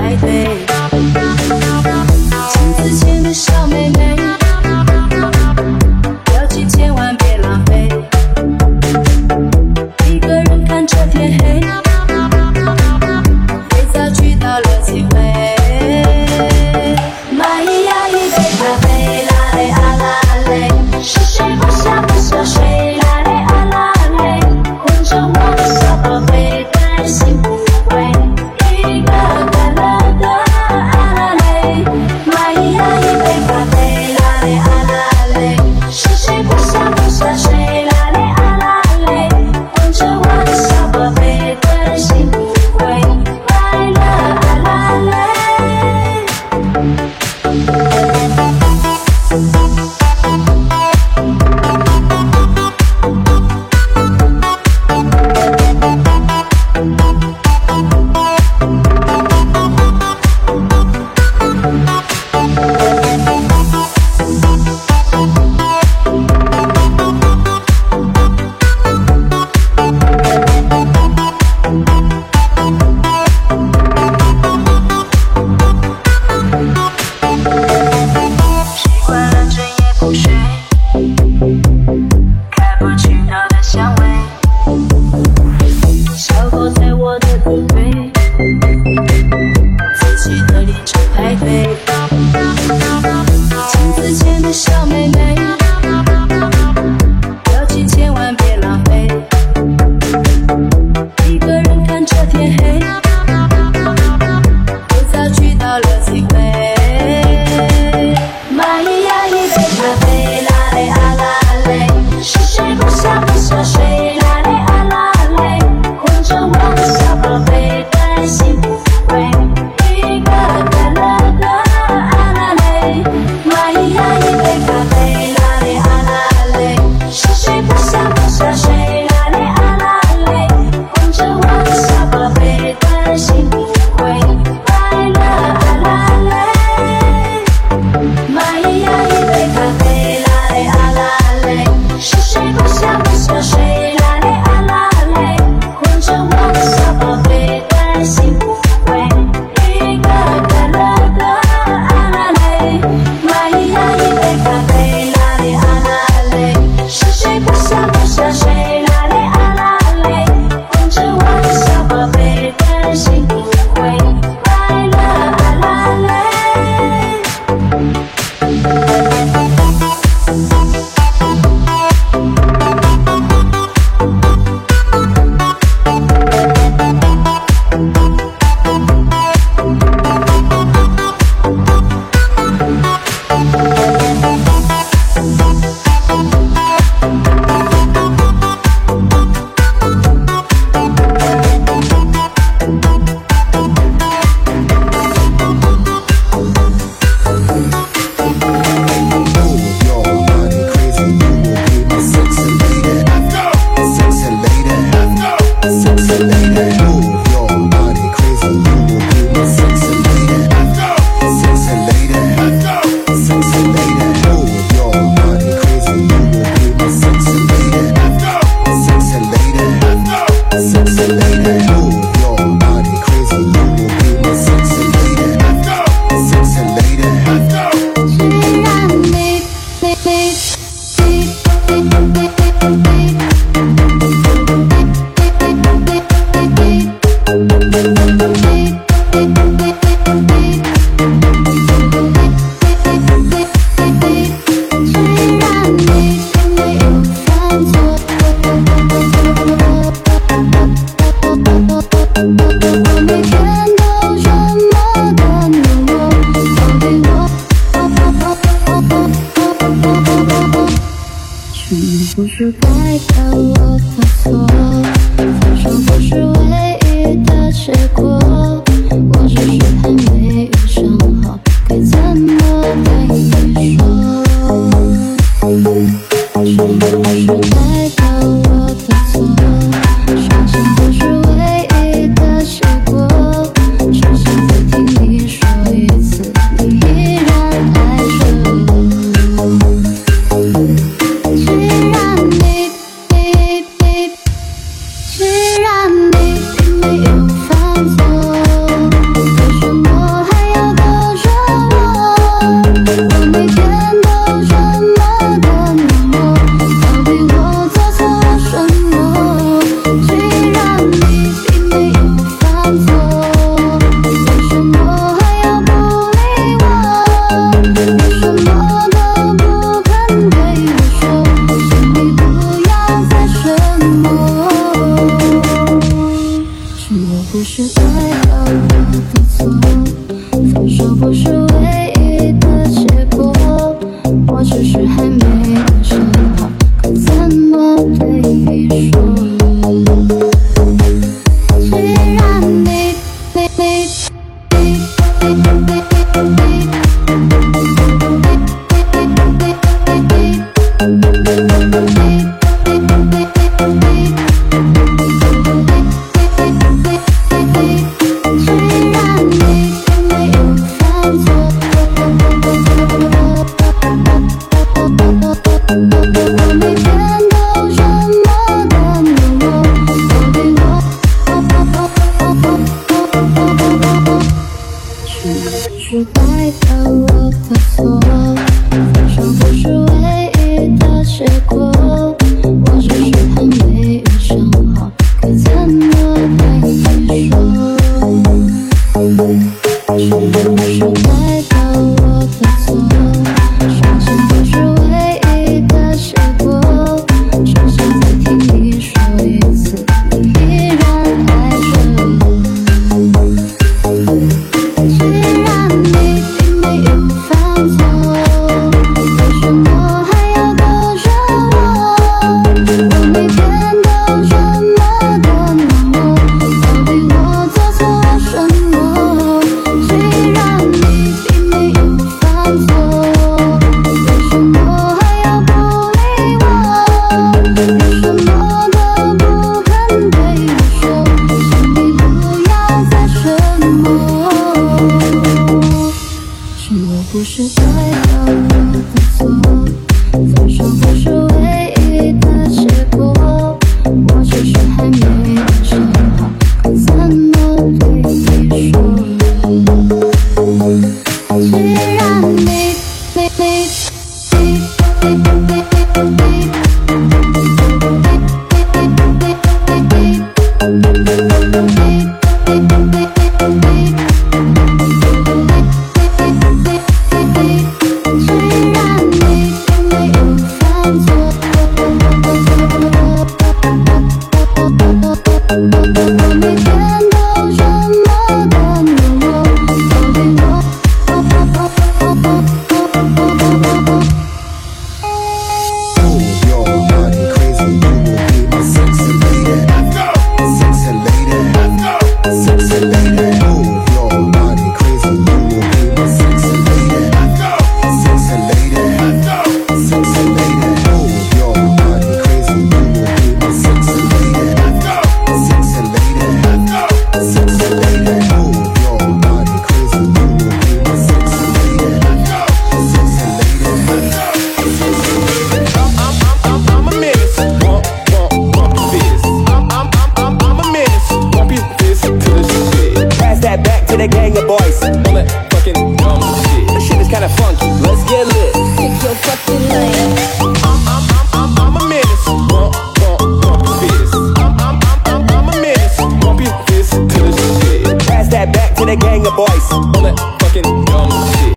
fight me. Oh. 不是代表我的错分手不是唯一的结果我只是太莫不是爱到我的错？分手不是唯一的结果，我只是还没。Of boys on that fucking dumb shit. This shit is kinda funky. Let's get lit. Pick your fucking lane. I'm, I'm, I'm, I'm, I'm a menace. Bump, bump, bump your fist. I'm, I'm, I'm, I'm, I'm a menace. Bump your fist to the shit. Pass that back to the gang of boys on that fucking dumb shit.